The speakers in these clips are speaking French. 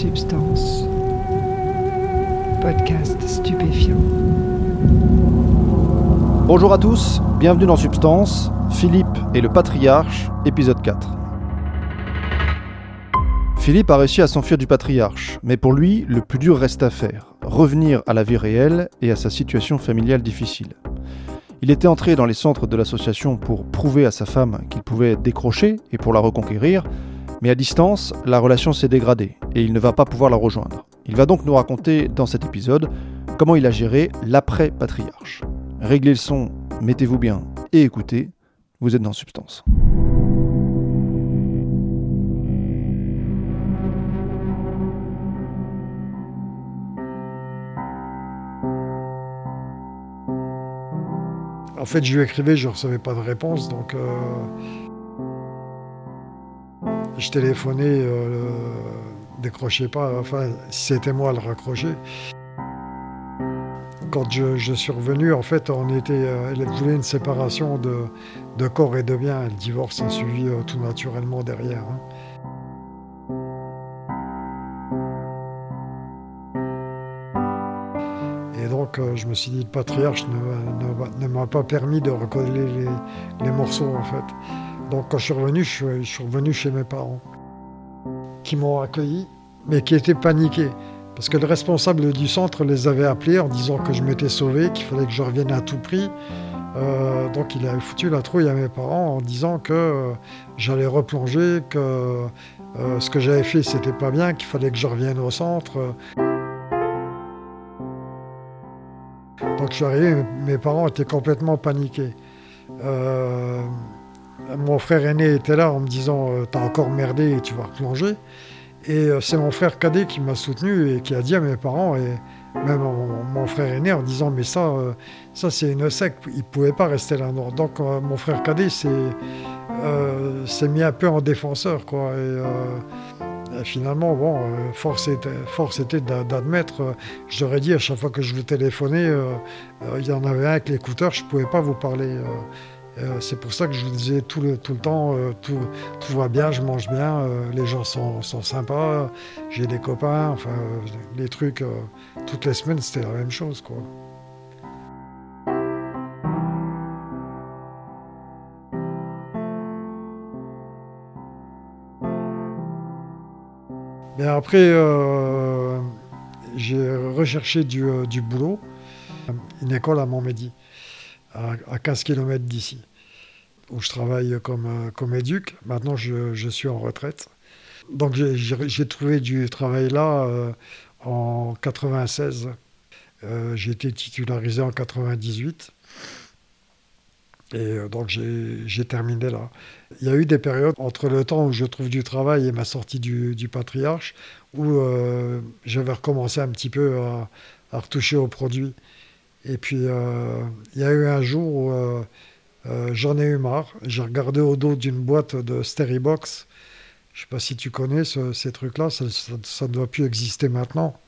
Substance. Podcast stupéfiant. Bonjour à tous, bienvenue dans Substance, Philippe et le patriarche, épisode 4. Philippe a réussi à s'enfuir du patriarche, mais pour lui, le plus dur reste à faire, revenir à la vie réelle et à sa situation familiale difficile. Il était entré dans les centres de l'association pour prouver à sa femme qu'il pouvait décrocher et pour la reconquérir, mais à distance, la relation s'est dégradée et il ne va pas pouvoir la rejoindre. Il va donc nous raconter dans cet épisode comment il a géré l'après-patriarche. Réglez le son, mettez-vous bien et écoutez, vous êtes dans Substance. En fait, je lui écrivais, je ne recevais pas de réponse, donc euh, je téléphonais, euh, décrochais pas. Enfin, c'était moi, le raccrochait. Quand je, suis revenu, en fait, on était, euh, elle voulait une séparation de, corps et de biens. Le divorce a suivi euh, tout naturellement derrière. Hein. Et donc, je me suis dit, le patriarche ne, m'a pas permis de recoller les, les morceaux, en fait. Donc quand je suis revenu, je suis, revenu chez mes parents, qui m'ont accueilli, mais qui étaient paniqués. Parce que le responsable du centre les avait appelés en disant que je m'étais sauvé, qu'il fallait que je revienne à tout prix. Euh, donc il avait foutu la trouille à mes parents en disant que euh, j'allais replonger, que euh, ce que j'avais fait c'était pas bien, qu'il fallait que je revienne au centre. Donc je suis arrivé, mes parents étaient complètement paniqués mon frère aîné était là en me disant euh, T'as encore merdé et tu vas replonger. Et euh, c'est mon frère cadet qui m'a soutenu et qui a dit à mes parents, et même mon, frère aîné, en disant Mais ça, euh, ça c'est une secte, il ne pouvait pas rester là. Donc mon frère cadet s'est mis un peu en défenseur. Quoi, et, finalement, bon, force était, force d'admettre. je leur ai dit à chaque fois que je vous téléphonais, il y en avait un avec l'écouteur, je ne pouvais pas vous parler. Euh, c'est pour ça que je vous disais tout le, tout le temps, euh, tout, va bien, je mange bien, euh, les gens sont, sont sympas, j'ai des copains, enfin, les trucs, toutes les semaines, c'était la même chose, quoi. Mais après, j'ai recherché du, du, boulot, une école à Montmédy, à, à 15 km d'ici où je travaille comme, euh, comme éduc. Maintenant, je, je suis en retraite. Donc, j'ai trouvé du travail là euh, en 96. Euh, j'ai été titularisé en 98. Et donc, j'ai terminé là. Il y a eu des périodes entre le temps où je trouve du travail et ma sortie du, du patriarche où j'avais recommencé un petit peu à, à, retoucher aux produits. Et puis, il y a eu un jour où euh, j'en ai eu marre. J'ai regardé au dos d'une boîte de Steribox. Je ne sais pas si tu connais ces trucs-là, ça, ne doit plus exister maintenant.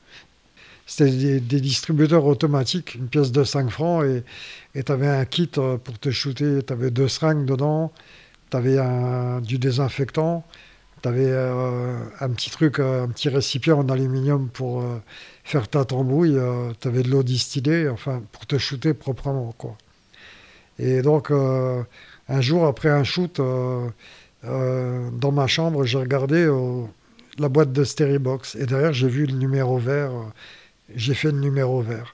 C'était des, distributeurs automatiques, une pièce de 5 francs, et tu avais un kit euh, pour te shooter. Tu avais deux seringues dedans, tu avais du désinfectant, tu avais euh, un petit truc, un petit récipient en aluminium pour faire ta tambouille, tu avais de l'eau distillée, enfin, pour te shooter proprement. quoi. Et donc, euh, un jour après un shoot, euh, euh, dans ma chambre, j'ai regardé la boîte de Steribox. Et derrière, j'ai vu le numéro vert. j'ai fait le numéro vert.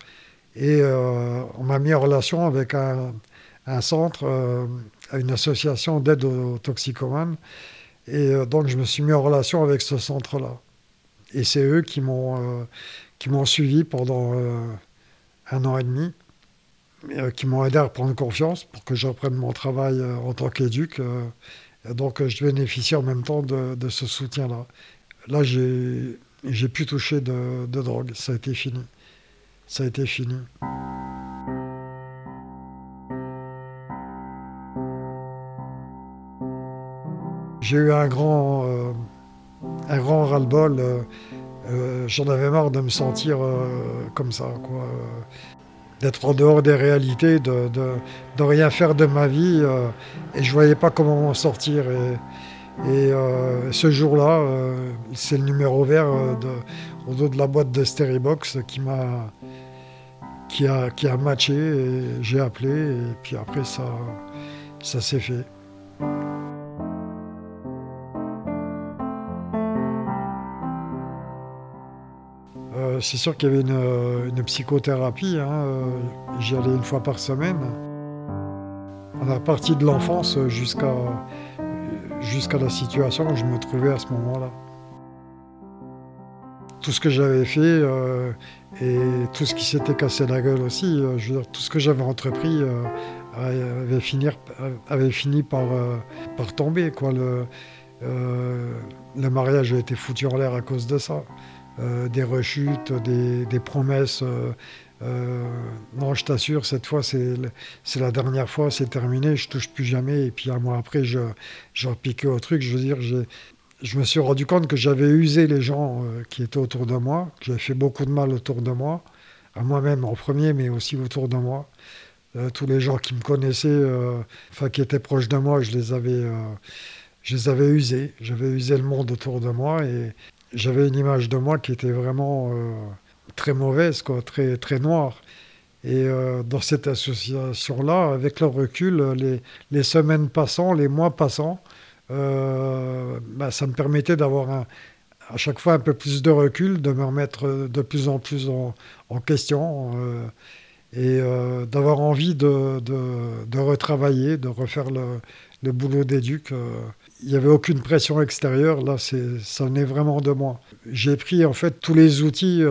Et on m'a mis en relation avec un, centre, une association d'aide aux toxicomanes. Et donc, je me suis mis en relation avec ce centre-là. Et c'est eux qui m'ont qui m'ont suivi pendant un an et demi. Euh, qui m'ont aidé à reprendre confiance pour que je reprenne mon travail euh, en tant qu'éduc. Euh, donc je bénéficie en même temps de, ce soutien-là. Là, j'ai, j'ai pu toucher de, drogue. Ça a été fini. Ça a été fini. J'ai eu un grand, un grand ras-le-bol. j'en avais marre de me sentir comme ça. Quoi d'être en dehors des réalités, de, de, rien faire de ma vie. Euh, et je ne voyais pas comment m'en sortir. Et ce jour-là, c'est le numéro vert au dos de la boîte de Steribox qui m'a qui a, qui a matché j'ai appelé et puis après ça, ça s'est fait. Euh, c'est sûr qu'il y avait une, psychothérapie, hein, euh, j'y allais une fois par semaine. On est reparti de l'enfance jusqu'à la situation où je me trouvais à ce moment-là. Tout ce que j'avais fait, euh, et tout ce qui s'était cassé la gueule aussi, euh, tout ce que j'avais entrepris euh, avait, avait, fini par, euh, par tomber. Quoi. Le, le, mariage a été foutu en l'air à cause de ça. Des rechutes, des, promesses. non, je t'assure, cette fois, c'est la dernière fois, c'est terminé, je touche plus jamais. Et puis un mois après, je, je repiquais au truc. Je veux dire, je me suis rendu compte que j'avais usé les gens euh, qui étaient autour de moi, que j'avais fait beaucoup de mal autour de moi, à moi-même en premier, mais aussi autour de moi. Euh, tous les gens qui me connaissaient, euh, enfin qui étaient proches de moi, je les avais, je les avais usés. J'avais usé le monde autour de moi et j'avais une image de moi qui était vraiment très mauvaise, quoi, très, très noire. Et dans cette association-là, avec le recul, les, semaines passant, les mois passant, euh, bah, ça me permettait d'avoir à chaque fois un peu plus de recul, de me remettre de plus en plus en, question euh, et euh, d'avoir envie de, de, retravailler, de refaire le, le boulot d'éduc. Il n'y avait aucune pression extérieure, là ça venait vraiment de moi. J'ai pris en fait tous les outils,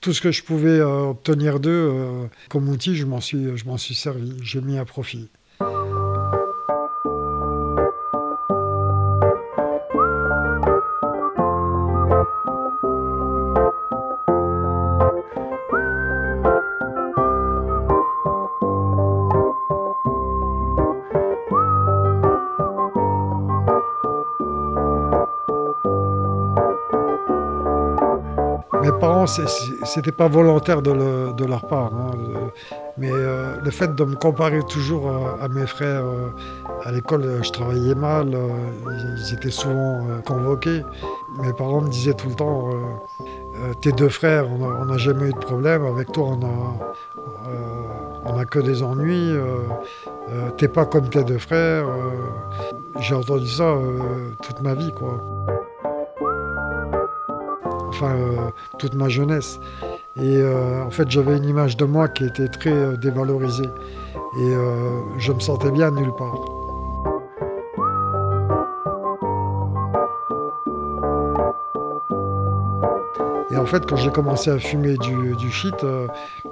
tout ce que je pouvais obtenir d'eux comme outil, je m'en suis, je m'en suis servi, j'ai mis à profit. C'était pas volontaire de, leur part. Hein, mais euh, le fait de me comparer toujours à, mes frères euh, à l'école, je travaillais mal, euh, ils étaient souvent convoqués. Mes parents me disaient tout le temps Tes deux frères, on n'a jamais eu de problème, avec toi, on a, on a que des ennuis, t'es pas comme tes deux frères. J'ai entendu ça toute ma vie, quoi euh, toute ma jeunesse. Et euh, en fait, j'avais une image de moi qui était très euh, dévalorisée. Et je me sentais bien nulle part. Et en fait, quand j'ai commencé à fumer du, du shit,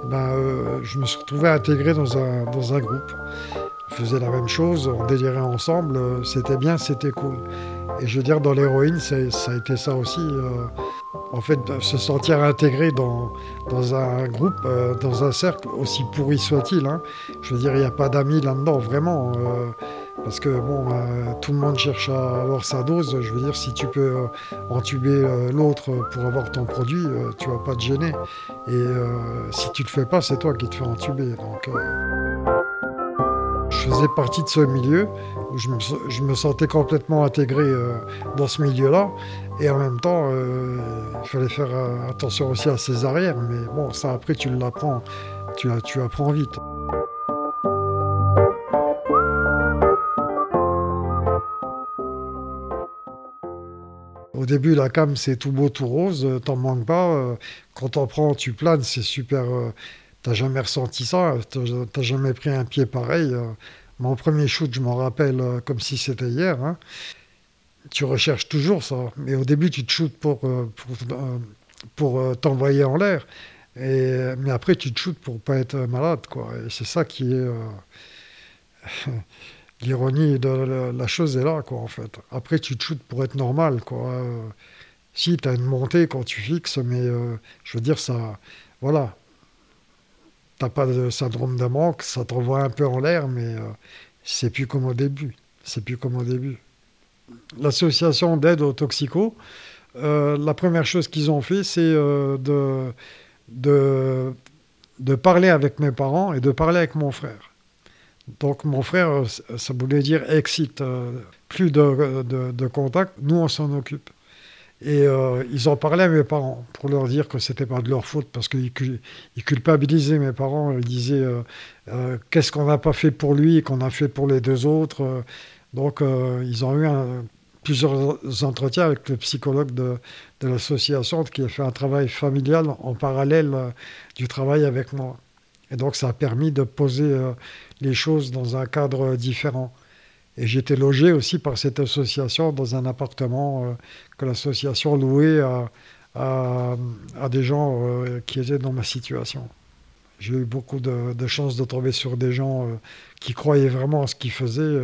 ben, je me suis retrouvé intégré dans un, dans un groupe. On faisait la même chose, on délirait ensemble, c'était bien, c'était cool. Et je veux dire, dans l'héroïne, ça a été ça aussi en fait, se sentir intégré dans, dans un groupe, euh, dans un cercle, aussi pourri soit-il. Hein. Je veux dire, il n'y a pas d'amis là-dedans, vraiment. Euh, parce que, bon, euh, tout le monde cherche à avoir sa dose. Je veux dire, si tu peux entuber l'autre pour avoir ton produit, tu vas pas te gêner. Et si tu le fais pas, c'est toi qui te fais entuber. Faisais partie de ce milieu où je me, sentais complètement intégré dans ce milieu-là. Et en même temps, euh, il fallait faire euh, attention aussi à ses arrières. Mais bon, ça après, tu l'apprends, tu, tu apprends vite. Au début, la cam, c'est tout beau, tout rose, t'en manques pas. Euh, quand t'en prends, tu planes, c'est super. T'as jamais ressenti ça, t'as jamais pris un pied pareil. Mon premier shoot, je m'en rappelle comme si c'était hier. Hein tu recherches toujours ça. Mais au début, tu te shootes pour, euh, pour, euh, euh, t'envoyer en l'air. Et, mais après, tu te shootes pour pas être malade. Quoi. Et c'est ça qui est. L'ironie de la chose est là, quoi, en fait. Après, tu te shootes pour être normal, quoi. si, tu as une montée quand tu fixes, mais je veux dire, ça. Voilà. T'as pas de syndrome de manque, ça t'envoie un peu en l'air, mais c'est plus comme au début. C'est plus comme au début l'association d'aide aux toxicos, euh, la première chose qu'ils ont fait, c'est euh, de, de, de, parler avec mes parents et de parler avec mon frère. Donc mon frère, ça voulait dire exit, plus de, de, contact, nous on s'en occupe. Et ils en parlaient à mes parents pour leur dire que c'était pas de leur faute parce qu'ils culpabilisaient mes parents. Ils disaient qu'est-ce qu'on n'a pas fait pour lui et qu'on a fait pour les deux autres? Donc ils ont eu plusieurs entretiens avec le psychologue de, l'association qui a fait un travail familial en parallèle euh, du travail avec moi. Et donc ça a permis de poser euh, les choses dans un cadre différent. Et j'étais logé aussi par cette association dans un appartement euh, que l'association louait à, à, des gens qui étaient dans ma situation. J'ai eu beaucoup de, de, chance de tomber sur des gens qui croyaient vraiment à ce qu'ils faisaient.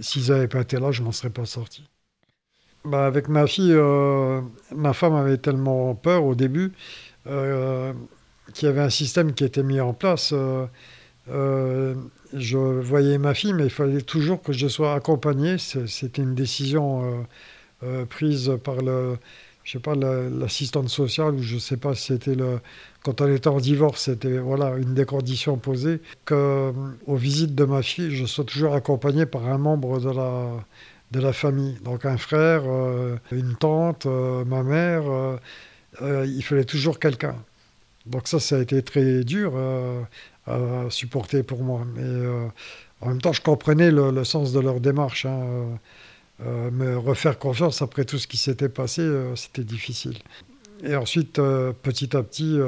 S'ils n'avaient pas été là, je ne m'en serais pas sorti. Bah, avec ma fille, euh, ma femme avait tellement peur au début euh, qu'il y avait un système qui était mis en place. Euh, je voyais ma fille, mais il fallait toujours que je sois accompagné. C'était une décision prise par le, je sais pas, l'assistante sociale, ou je sais pas c'était le. Quand on était en divorce, c'était voilà, une des conditions posées. Que, aux visites de ma fille, je sois toujours accompagné par un membre de la, de la famille. Donc un frère, euh, une tante, euh, ma mère, euh, il fallait toujours quelqu'un. Donc ça, ça a été très dur à supporter pour moi. Mais en même temps, je comprenais le, sens de leur démarche. Hein. me refaire confiance après tout ce qui s'était passé, c'était difficile. Et ensuite, petit à petit,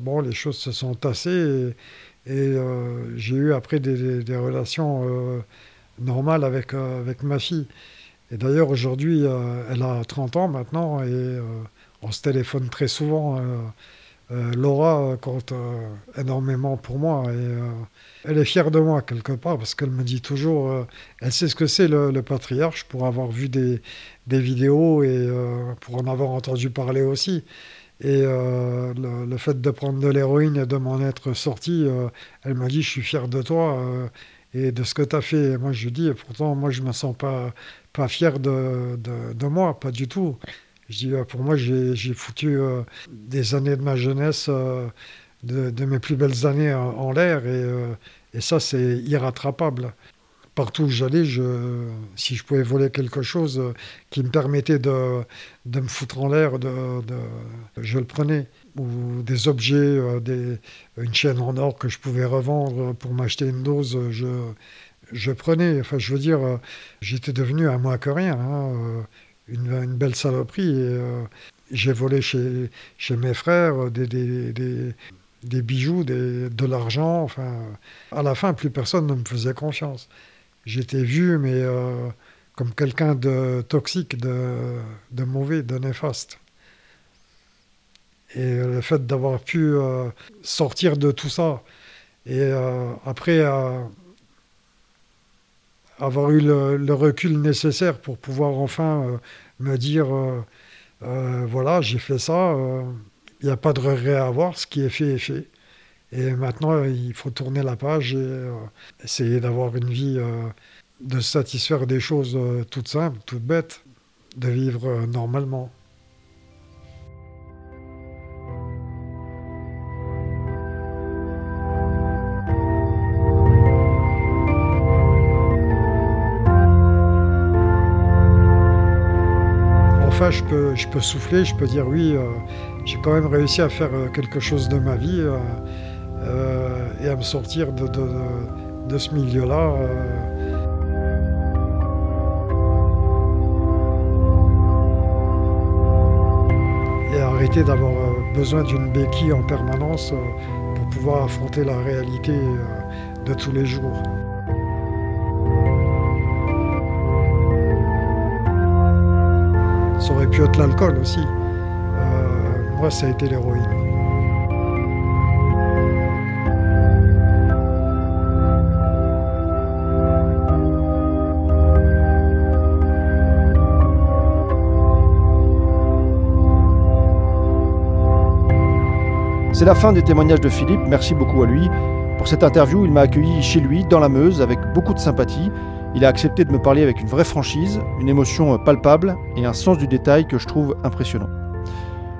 bon, les choses se sont tassées et, j'ai eu après des, des relations normal avec, euh, avec ma fille. Et d'ailleurs, aujourd'hui, euh, elle a 30 ans maintenant et euh, on se téléphone très souvent. Laura compte énormément pour moi et elle est fière de moi quelque part parce qu'elle me dit toujours, elle sait ce que c'est le, patriarche pour avoir vu des, des vidéos et pour en avoir entendu parler aussi. Et le, fait de prendre de l'héroïne et de m'en être sorti, elle m'a dit, je suis fier de toi et de ce que tu as fait. Moi, je dis, pourtant, moi, je ne me sens pas, pas fier de, de, moi, pas du tout. Je dis, euh, pour moi, j'ai foutu euh, des années de ma jeunesse, euh, de, mes plus belles années en, l'air, et, ça, c'est irrattrapable. Partout où j'allais, si je pouvais voler quelque chose qui me permettait de, me foutre en l'air, je le prenais ou des objets, une chaîne en or que je pouvais revendre pour m'acheter une dose, je, je prenais. Enfin, je veux dire, j'étais devenu à moins que rien, hein, une, belle saloperie. Et, j'ai volé chez, chez mes frères des, des, des, des bijoux, de l'argent. Enfin, à la fin, plus personne ne me faisait confiance. J'étais vu, mais comme quelqu'un de toxique, de, de mauvais, de néfaste. Et le fait d'avoir pu euh, sortir de tout ça, et euh, après euh, avoir eu le, recul nécessaire pour pouvoir enfin me dire, voilà, j'ai fait ça, il n'y a pas de regret à avoir, ce qui est fait est fait. Et maintenant, il faut tourner la page et essayer d'avoir une vie, de satisfaire des choses toutes simples, toutes bêtes, de vivre normalement. Je peux, souffler, je peux dire oui, euh, j'ai quand même réussi à faire euh, quelque chose de ma vie euh, et à me sortir de, de, ce milieu-là. et arrêter d'avoir besoin d'une béquille en permanence pour pouvoir affronter la réalité de tous les jours. Aurait pu être l'alcool aussi. Euh, moi, ça a été l'héroïne. C'est la fin des témoignages de Philippe, merci beaucoup à lui. Pour cette interview, il m'a accueilli chez lui, dans la Meuse, avec beaucoup de sympathie. Il a accepté de me parler avec une vraie franchise, une émotion palpable et un sens du détail que je trouve impressionnant.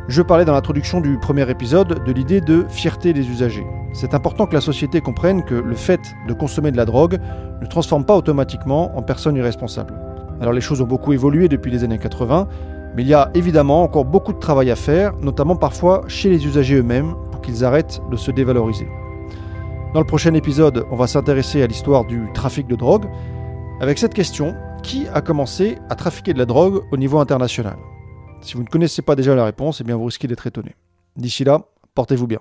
Je parlais dans l'introduction du premier épisode de l'idée de fierté des usagers. C'est important que la société comprenne que le fait de consommer de la drogue ne transforme pas automatiquement en personne irresponsable. Alors les choses ont beaucoup évolué depuis les années 80, mais il y a évidemment encore beaucoup de travail à faire, notamment parfois chez les usagers eux-mêmes, pour qu'ils arrêtent de se dévaloriser. Dans le prochain épisode, on va s'intéresser à l'histoire du trafic de drogue, avec cette question, qui a commencé à trafiquer de la drogue au niveau international? Si vous ne connaissez pas déjà la réponse, eh vous risquez d'être étonné. D'ici là, portez-vous bien.